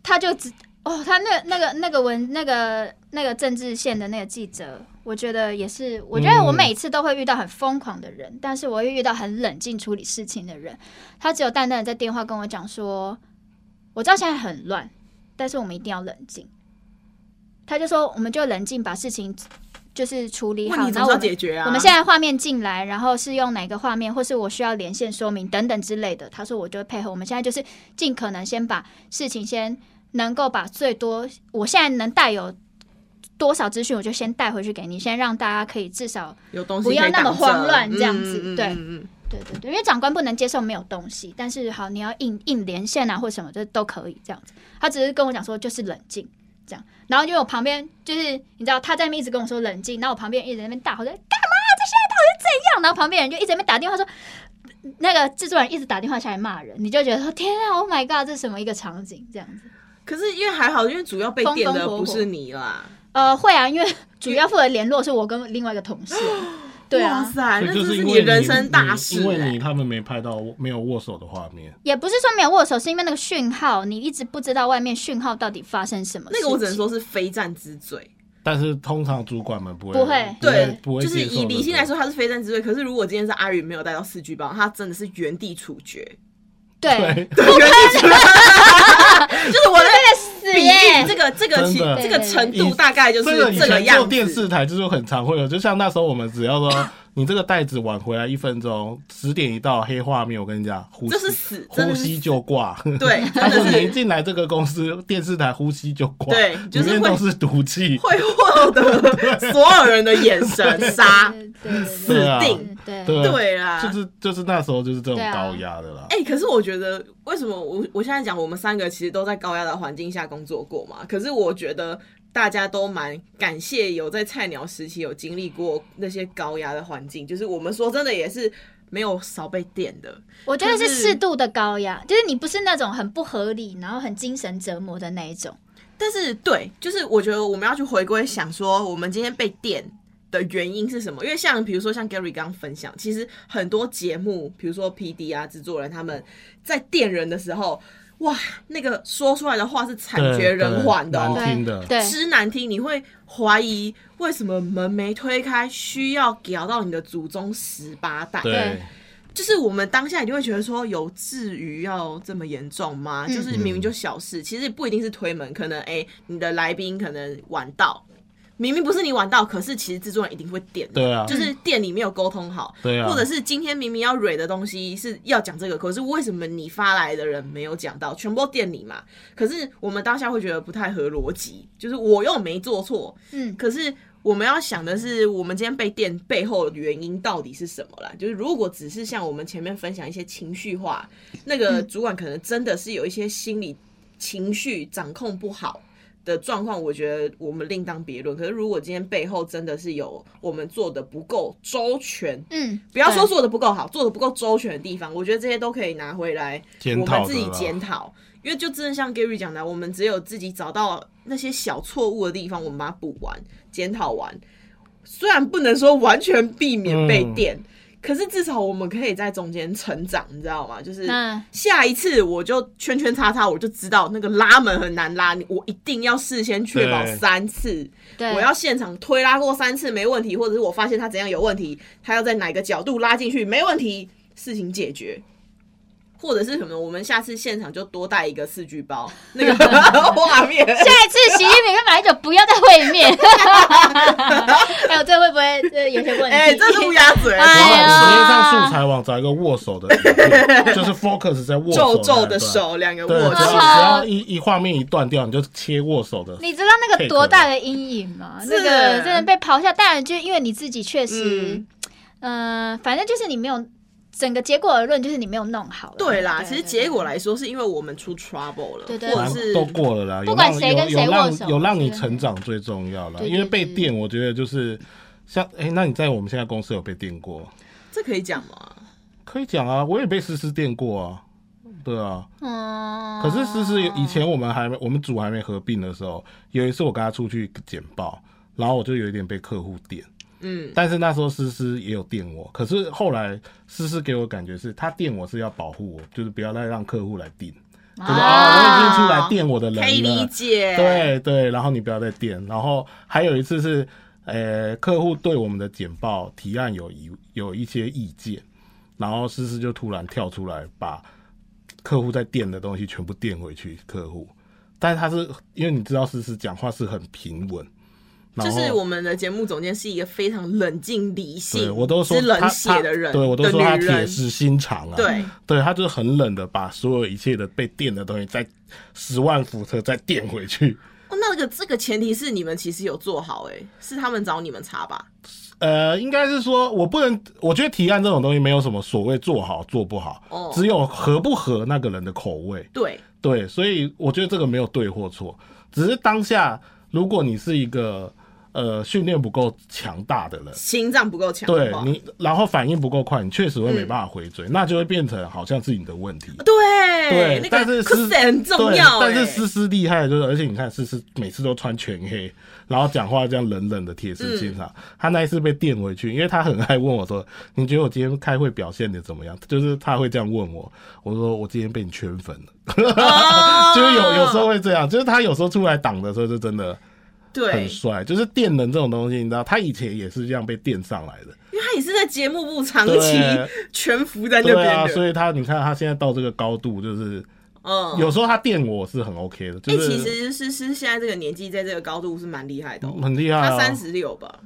他就只哦，他那那个那个文那个那个政治线的那个记者，我觉得也是，我觉得我嗯每次都会遇到很疯狂的人，但是我会遇到很冷静处理事情的人。他只有淡淡的在电话跟我讲说，我知道现在很乱，但是我们一定要冷静。他就说，我们就冷静把事情就是处理好，然后我们要解决啊。我们现在画面进来，然后是用哪个画面，或是我需要连线说明等等之类的。他说我就会配合。我们现在就是尽可能先把事情先能够把最多，我现在能带有多少资讯，我就先带回去给你，先让大家可以至少有东西不要那么慌乱这样子嗯嗯嗯对对对对，因为长官不能接受没有东西，但是好你要硬硬连线啊或什么，这都可以这样子。他只是跟我讲说就是冷静这样，然后因为我旁边就是你知道他在那边一直跟我说冷静，然后我旁边一直在那边大吼说干嘛？这现在到底是怎样？然后旁边人就一直在那边打电话说。那个制作人一直打电话下来骂人，你就觉得说天啊，Oh my god，这是什么一个场景这样子？可是因为还好，因为主要被电的不是你啦。呃，会啊，因为主要负责联络是我跟另外一个同事，对啊，哇塞，所以就那这是你人生大事因为你欸。他们没拍到没有握手的画面。也不是说没有握手，是因为那个讯号，你一直不知道外面讯号到底发生什么事。那个我只能说是非战之罪。但是通常主管们不会不会对，不会就是以理性来说，他是非战之罪。可是如果今天是阿宇没有带到四 G 包，他真的是原地处决，对，对，原地处决，就是我的这个这个其这个程度大概就是这个样子。电视台就是很常会有，就像那时候我们只要说你这个袋子晚回来一分钟，十点一到黑画面，我跟你讲，呼吸这是死，呼吸就挂。对，他说你一进来这个公司电视台呼吸就挂，对就是会里面都是毒气。会获得 所有人的眼神杀。死定对对啦，就是就是那时候就是这种高压的啦。哎、可是我觉得，为什么我我现在讲，我们三个其实都在高压的环境下工作过嘛？可是我觉得大家都蛮感谢有在菜鸟时期有经历过那些高压的环境，就是我们说真的也是没有少被电的。我觉得是适度的高压，就是你不是那种很不合理，然后很精神折磨的那一种。但是对，就是我觉得我们要去回归想说，我们今天被电的原因是什么？因为像比如说像 Gary 刚刚分享，其实很多节目，比如说 P D 啊制作人他们在电人的时候，哇，那个说出来的话是惨绝人寰的、哦，难听的。对，之难听，你会怀疑为什么门没推开，需要屌到你的祖宗十八代。对，就是我们当下一定会觉得说，有至于要这么严重吗？嗯就是明明就小事，其实不一定是推门，可能哎、你的来宾可能晚到，明明不是你晚到，可是其实制作人一定会点的。对啊就是店里没有沟通好，对啊或者是今天明明要蕊的东西是要讲这个，可是为什么你发来的人没有讲到？全部都店里嘛。可是我们当下会觉得不太合逻辑，就是我又没做错，嗯，可是我们要想的是，我们今天被电背后的原因到底是什么啦？就是如果只是像我们前面分享一些情绪化，那个主管可能真的是有一些心理情绪掌控不好。的状况，我觉得我们另当别论。可是，如果今天背后真的是有我们做的不够周全，嗯，不要说做的不够好，做的不够周全的地方，我觉得这些都可以拿回来检讨的我们自己啦检讨。因为就真的像 Gary 讲的，我们只有自己找到那些小错误的地方，我们把它补完、检讨完。虽然不能说完全避免被嗯电，可是至少我们可以在中间成长，你知道吗？就是下一次我就圈圈叉叉，我就知道那个拉门很难拉，我一定要事先确保三次，我要现场推拉过三次没问题，或者是我发现他怎样有问题，他要在哪个角度拉进去没问题，事情解决。或者是什么？我们下次现场就多带一个四具包，那个 画面。下一次习近平跟马英九不要再会面。还有这会不会这有些问题？哎、这是乌鸦嘴，哎呀直接上素材网找一个握手的就是 focus 在握手皱皱的。手，两个握手。只要一一画面一断掉，你就切握手的。你知道那个多大的阴影吗？是那个真的被抛下，当然就因为你自己确实嗯，嗯、反正就是你没有整个结果而论，就是你没有弄好啦。对啦，其实对结果来说，是因为我们出 trouble 了，对对或者是都过了啦，不管谁跟谁握手有让你成长最重要了。因为被对电，我觉得就是像哎、那你在我们现在公司有被电过？这可以讲吗？可以讲啊，我也被思思电过啊。对啊，嗯，可是思思以前我们还没我们组还没合并的时候，有一次我跟他出去简报，然后我就有一点被客户电。嗯，但是那时候思思也有电我，可是后来思思给我感觉是，他电我是要保护我，就是不要再让客户来电，就是啊，我已经出来电我的人了，可以理解。，对对，然后你不要再电。然后还有一次是，呃，客户对我们的简报提案有疑有一些意见，然后思思就突然跳出来，把客户在电的东西全部电回去客户。但是他是因为你知道思思讲话是很平稳，就是我们的节目总监是一个非常冷静理性、我都说是冷他血的人，对我都说他铁石心肠啊，对，对他就是很冷的把所有一切的被电的东西再十万伏特再电回去。哦，那个这个前提是你们其实有做好、欸，哎，是他们找你们查吧？呃，应该是说，我不能，我觉得提案这种东西没有什么所谓做好做不好，哦只有合不合那个人的口味。对，对，所以我觉得这个没有对或错，只是当下如果你是一个呃训练不够强大的人，心脏不够强对你，然后反应不够快，你确实会没办法回嘴，那就会变成好像是你的问题。对对，那但是个可思很重要、欸，但是思思厉害就是，而且你看思思每次都穿全黑，然后讲话这样冷冷的铁石心嗯肠。他那一次被电回去，因为他很爱问我说：“你觉得我今天开会表现的怎么样？”就是他会这样问我，我说：“我今天被你圈粉了。哦就是有有时候会这样，就是他有时候出来挡的时候就真的对很，帅。就是电人这种东西，你知道，他以前也是这样被电上来的。因为他也是在节目部长期全服在那对啊，边的，所以他你看他现在到这个高度，就是嗯，有时候他电我是很 OK 的，哎、就是其实是是现在这个年纪，在这个高度是蛮厉害的、哦，很厉害啊。他三十六吧，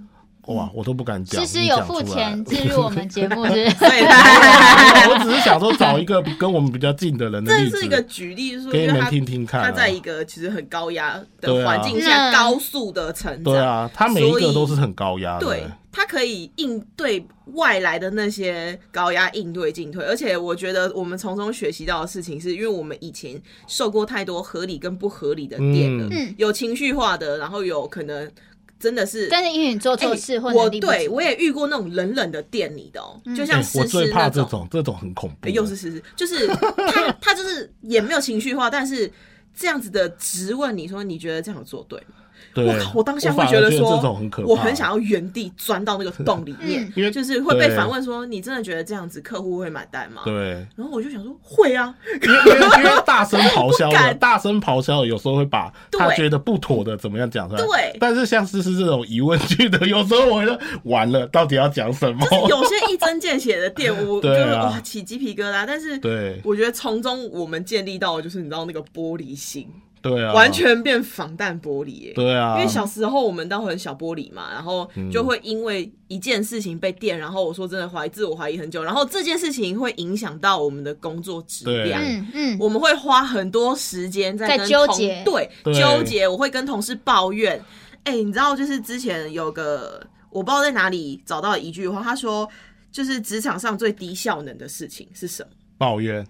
哇，我都不敢讲。诗诗有付钱进入我们节目 是不是？所以他我只是想说找一个 跟我们比较近的人的例子，这是一个举例，就是说，给你们听听看啊他在一个其实很高压的环境下嗯高速的成长，对啊，他每一个都是很高压的。对，他可以应对外来的那些高压应对进退，而且我觉得我们从中学习到的事情是，因为我们以前受过太多合理跟不合理的电了，嗯有情绪化的，然后有可能真的是。但是因为你做错哎事或我对我也遇过那种冷冷的电你的哦、就哎像诗我最怕诗那种，这种，这种很恐怖。欸又是诗诗，就是 他他就是也没有情绪化，但是这样子的质问你说你觉得这样有做对吗？对，我靠！我当下会觉觉得说，这种很可怕。我很想要原地钻到那个洞里面嗯，因为就是会被反问说，你真的觉得这样子客户会买单吗？。对，然后我就想说，会啊，因为因为大声 咆哮的，大声咆哮的有时候会把他对觉得不妥的怎么样讲出来。对但是像思思这种疑问句的，有时候我就完了，到底要讲什么？有些一针见血的玷污 就对是啊哇起鸡皮疙瘩。但是对我觉得从中我们建立到的就是你知道那个玻璃心，对啊，完全变防弹玻璃耶。对啊，因为小时候我们都很小玻璃嘛，然后就会因为一件事情被电，然后我说真的怀疑自我怀疑很久，然后这件事情会影响到我们的工作质量。嗯嗯，我们会花很多时间在在纠结对对纠结，我会跟同事抱怨。哎、你知道就是之前有个我不知道在哪里找到一句话，他说就是职场上最低效能的事情是什么？抱怨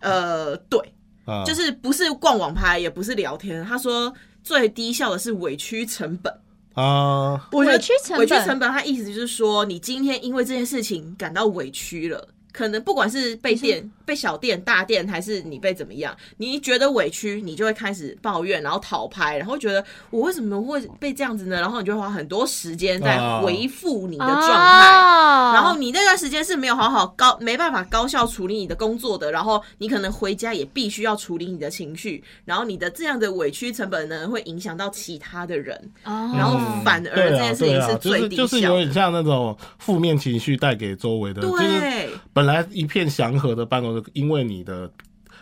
呃，对，啊，就是不是逛网拍，也不是聊天。他说最低效的是委屈成本。啊，我觉得委屈成本委屈成本，他意思就是说，你今天因为这件事情感到委屈了，可能不管是被店、被小店、大店，还是你被怎么样，你觉得委屈，你就会开始抱怨，然后讨拍，然后觉得我为什么会被这样子呢？然后你就会花很多时间在啊回复你的状态。哦然后你那段时间是没有好好高，没办法高效处理你的工作的，然后你可能回家也必须要处理你的情绪，然后你的这样的委屈成本呢，会影响到其他的人，哦然后反而这件事情对啊，就最低是就是。有点像那种负面情绪带给周围的，就是对，本来一片祥和的办公室，因为你的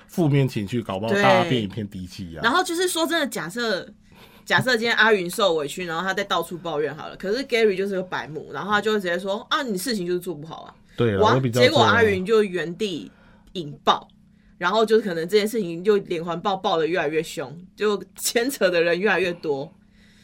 负面情绪，搞不好对大家变一片低气压。然后就是说真的，假设假设今天阿云受委屈，然后他在到处抱怨好了，可是 Gary 就是个白目，然后他就会直接说啊，你事情就是做不好啊，对了，哇我比，较结果阿云就原地引爆。然后就是可能这件事情就连环爆爆的越来越凶，就牵扯的人越来越多，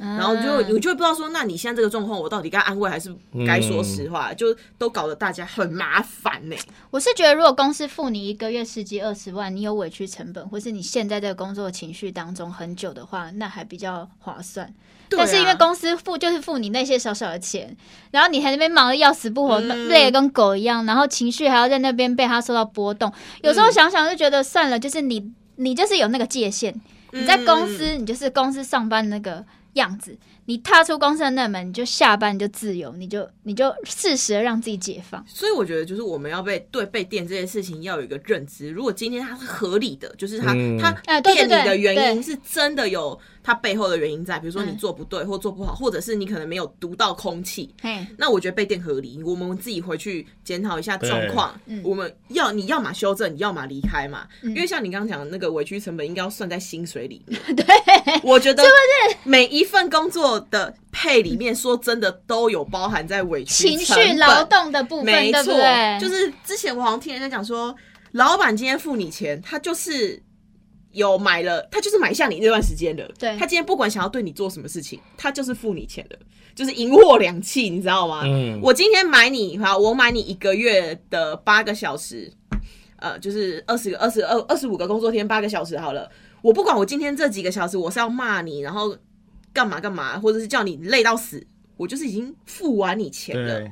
然后就嗯你就会不知道说，那你现在这个状况，我到底该安慰还是该说实嗯话？就都搞得大家很麻烦呢、我是觉得，如果公司付你一个月十几二十万，你有委屈成本，或是你现在这个工作情绪当中很久的话，那还比较划算。啊但是因为公司付就是付你那些小小的钱，然后你还在那边忙得要死不活，嗯累得跟狗一样，然后情绪还要在那边被他受到波动。有嗯时候想想就觉得算了，就是你你就是有那个界限，你在公司嗯你就是公司上班那个样子，你踏出公司的那门，你就下班你就自由，你就你就适时的让自己解放。所以我觉得，就是我们要被对被电这件事情要有一个认知。如果今天它是合理的，就是它嗯它哎对对电你的原因是真的有它背后的原因在，比如说你嗯做不对或做不好，或者是你可能没有读到空气。嘿，那我觉得被电合理，我们自己回去检讨一下状况嗯。我们要你要么修正，你要么离开嘛。因为像你刚刚讲的那个委屈成本，应该要算在薪水里面。对，我觉得每一份工作的配里面，说真的都有包含在委屈情绪劳动的部分，没错就是之前我好像听人家讲说，老板今天付你钱，他就是有买了，他就是买下你那段时间的。对他今天不管想要对你做什么事情，他就是付你钱的，就是银货两讫，你知道吗？嗯我今天买你，好，我买你一个月的八个小时，呃，就是二十个、二十二、二十五个工作天，八个小时好了。我不管我今天这几个小时，我是要骂你，然后干嘛干嘛，或者是叫你累到死，我就是已经付完你钱了。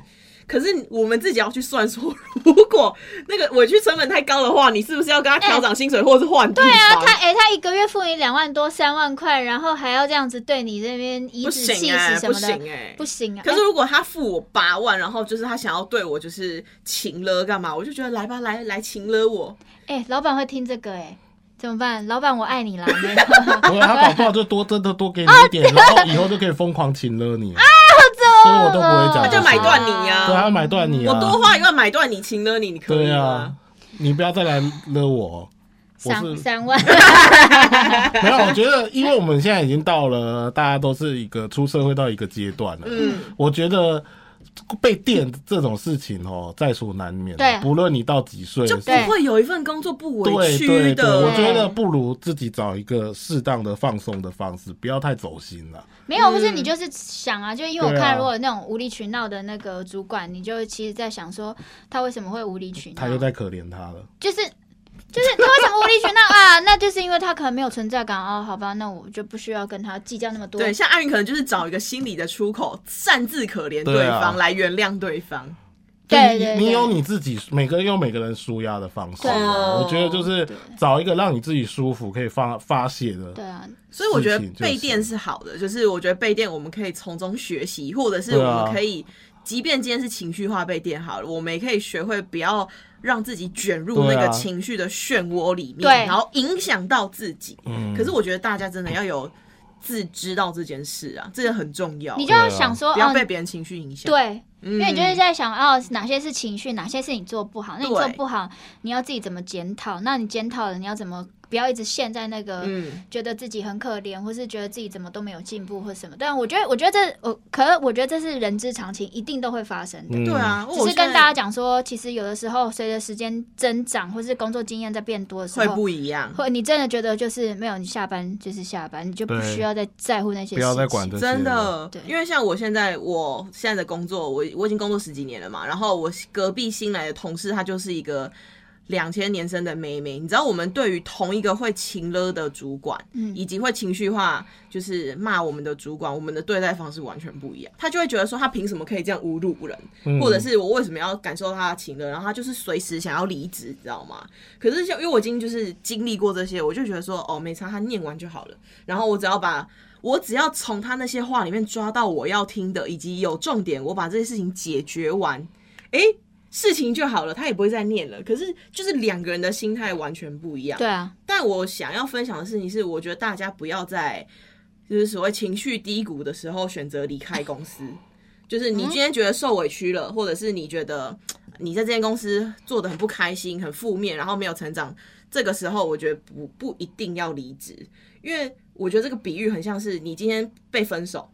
对，可是我们自己要去算说，如果那个委屈成本太高的话，你是不是要跟他调涨薪水，或者是换地方？对啊，他哎、他一个月付你两万多、三万块，然后还要这样子对你这边颐不指气行哎、不使什么的，行哎、不行啊！可是如果他付我八万，然后就是他想要对我就是情了干嘛，我就觉得来吧，来来情了我。哎、哎老板会听这个哎、怎么办？老板，我爱你啦！没有不过他搞不好就多真的多给你一点，然后以后就可以疯狂请了你啊，所以我都不会讲这些，那就买断你呀、对啊，买断你啊，我多花一万买断你，情了你，你可以对啊？，你不要再来勒我。我三三万，没有，我觉得，因为我们现在已经到了，大家都是一个出社会到一个阶段了。嗯，我觉得被电这种事情哦，在所难免。对不论你到几岁，就不对会有一份工作不委屈对对对，的。我觉得不如自己找一个适当的放松的方式，不要太走心了。没有，不是你就是想啊，就因为我看如果那种无理取闹的那个主管，你就其实在想说他为什么会无理取闹，他又在可怜他了。就是就是他为什么无理取闹啊？那就是因为他可能没有存在感哦。好吧，那我就不需要跟他计较那么多。对，像阿云可能就是找一个心理的出口，擅自可怜对方，来原谅对方。对对你你有你自己，每个人有每个人舒压的方式。对啊我觉得就是找一个让你自己舒服、可以发发泄的。对啊，所以我觉得事情就是备电是好的，就是我觉得备电我们可以从中学习，或者是我们可以，即便今天是情绪化备电好了，我们也可以学会不要让自己卷入那个情绪的漩涡里面，对然后影响到自己。嗯，可是我觉得大家真的要有自知到这件事啊，这个很重要。你就要想说，哦不要被，别人情绪影响。对，嗯，因为你就是在想哦，哪些是情绪，哪些是你做不好，那你做不好，你要自己怎么检讨？那你检讨了，你要怎么不要一直陷在那个嗯，觉得自己很可怜，或是觉得自己怎么都没有进步或什么。但我觉得，我觉得这我可是我觉得这是人之常情，一定都会发生的。嗯对，啊，只我是跟大家讲说，其实有的时候随着时间增长，或是工作经验在变多的时候会，不一样。或你真的觉得就是没有，你下班就是下班，你就不需要再在乎那些。不要再管这些，真的对，因为像我现在，我现在的工作，我我已经工作十几年了嘛。然后我隔壁新来的同事，他就是一个两千年生的妹妹。你知道，我们对于同一个会情勒的主管，嗯以及会情绪化，就是骂我们的主管，我们的对待方式完全不一样。他就会觉得说，他凭什么可以这样侮辱人，嗯或者是我为什么要感受他的情勒？然后他就是随时想要离职，你知道吗？可是像因为我已经就是经历过这些，我就觉得说，哦，没差，他念完就好了。然后我只要把我只要从他那些话里面抓到我要听的，以及有重点，我把这些事情解决完，诶，事情就好了，他也不会再念了。可是就是两个人的心态完全不一样。对啊，但我想要分享的事情是，我觉得大家不要在就是所谓情绪低谷的时候选择离开公司。就是你今天觉得受委屈了，或者是你觉得你在这间公司做的很不开心、很负面，然后没有成长，这个时候我觉得不不一定要离职，因为我觉得这个比喻很像是你今天被分手。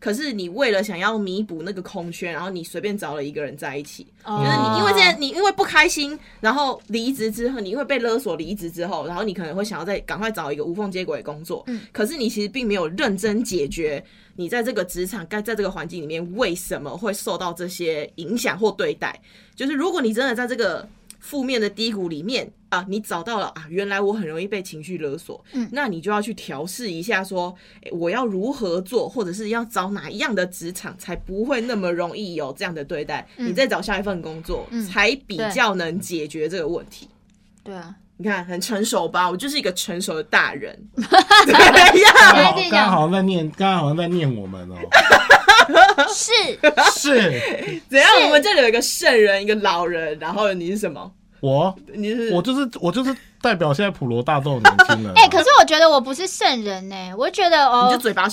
可是你为了想要弥补那个空缺，然后你随便找了一个人在一起，哦就是你因为这件，你因为不开心，然后离职之后，你因为被勒索离职之后，然后你可能会想要再赶快找一个无缝接轨的工作。嗯可是你其实并没有认真解决你在这个职场该在这个环境里面为什么会受到这些影响或对待。就是如果你真的在这个负面的低谷里面啊，你找到了啊，原来我很容易被情绪勒索，嗯。那你就要去调试一下说，诶我要如何做，或者是要找哪一样的职场才不会那么容易有这样的对待，嗯。你再找下一份工作、嗯。才比较能解决这个问题。对啊，你看，很成熟吧？我就是一个成熟的大人，怎么刚刚好在念，刚好在念我们哦，是。是。怎样？我们这里有一个圣人，一个老人，然后你是什么？我，你是？我就是我就是代表现在普罗大众的年轻人啊，哎、可是我觉得我不是圣人呢、我觉得哦，你就嘴巴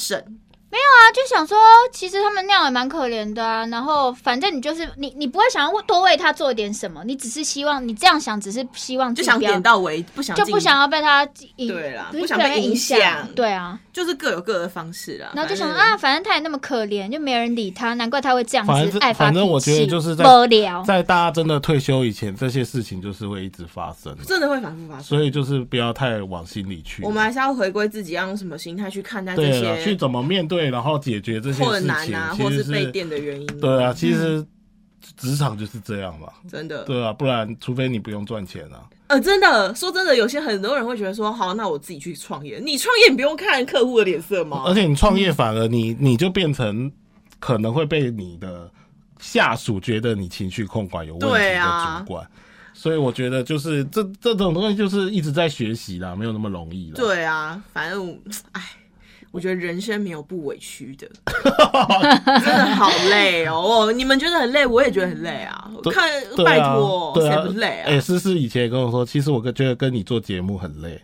省，他就想说，其实他们那样也蛮可怜的啊。然后反正你就是你，你不会想要多为他做点什么，你只是希望你这样想，只是希望就想点到为，不想就不想要被他影对啦不想被影响对啊，就是各有各的方式啦。然后就想啊，反正他也那么可怜，就没人理他，难怪他会这样反正子爱发反正我觉得就是在无聊。在大家真的退休以前，这些事情就是会一直发生，真的会反复发生。所以就是不要太往心里去。我们还是要回归自己，要用什么心态去看待这些，去怎么面对，然后解决这些困事情，难啊，或是被电的原因。对啊，其实职场就是这样嘛，真的，对啊，不然除非你不用赚钱啊，呃，真的说真的，有些很多人会觉得说，好，那我自己去创业。你创业，你不用看客户的脸色吗？而且你创业反而你你就变成可能会被你的下属觉得你情绪控管有问题的主管。所以我觉得就是这这种东西就是一直在学习啦，没有那么容易啦。对啊，反正我，哎，我觉得人生没有不委屈的，真的好累哦。哦你们觉得很累，我也觉得很累啊。我看，拜托，谁不累啊？哎、思思以前也跟我说，其实我跟觉得跟你做节目很累。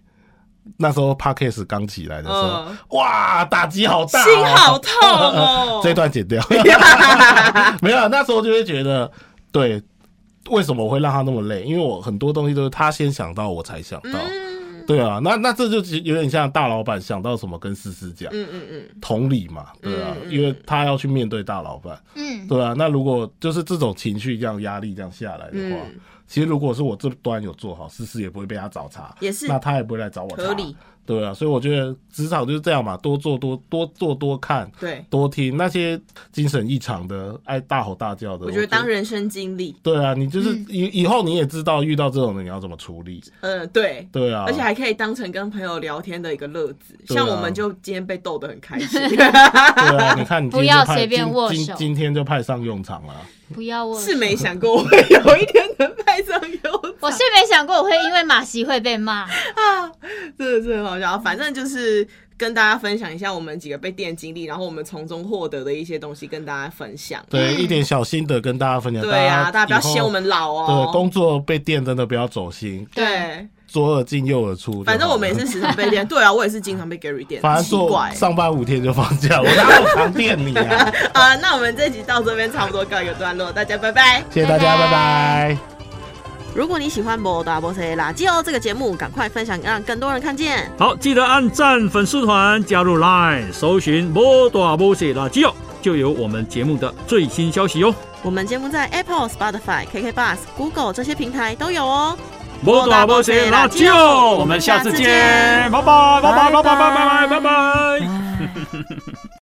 那时候 podcast 刚起来的时候，嗯哇，打击好大、哦，心好痛哦 这段剪掉。没有，那时候就会觉得，对，为什么我会让他那么累？因为我很多东西都是他先想到，我才想到。嗯对啊，那那这就其实有点像大老板想到什么跟思思讲，嗯嗯嗯，同理嘛，对啊，嗯嗯。因为他要去面对大老板，嗯，对啊，那如果就是这种情绪这样压力这样下来的话，嗯。其实如果是我这端有做好，思思也不会被他找茬，也是。那他也不会来找我茬。合理，对啊，所以我觉得职场就是这样嘛，多做多多做多看。对。多听那些精神异常的、爱大吼大叫的，我觉得当人生经历，对啊，你就是嗯。以以后你也知道遇到这种人你要怎么处理，嗯，对，对啊，而且还可以当成跟朋友聊天的一个乐子。啊。像我们就今天被逗得很开心，对啊，你看你今不天就派要随便今握手。今今天就派上用场了，不要问，是没想过我会有一天能派上用场。我是没想过我会因为马西会被骂啊。真的是很好笑。反正就是跟大家分享一下我们几个被电经历，然后我们从中获得的一些东西跟大家分享。对，一点小心得跟大家分享。对啊，大家不要嫌我们老哦对哦。工作被电真的不要走心，对，左耳进右耳出。反正我们也是时常被电。对啊，我也是经常被 Gary 电，反正做奇怪上班五天就放假，我哪有常电你啊？啊。那我们这集到这边差不多告一个段落，大家拜拜。谢谢大家，拜拜如果你喜欢《波大波塞垃圾哦》这个节目，赶快分享，让更多人看见。好，记得按赞粉丝团，加入 Line，搜寻“摩大摩西垃圾哦”，就有我们节目的最新消息哦。我们节目在 Apple、Spotify、KK Bus、Google 这些平台都有哦。摩大摩西垃圾哦，我们下次见，拜拜拜拜拜拜拜拜拜拜。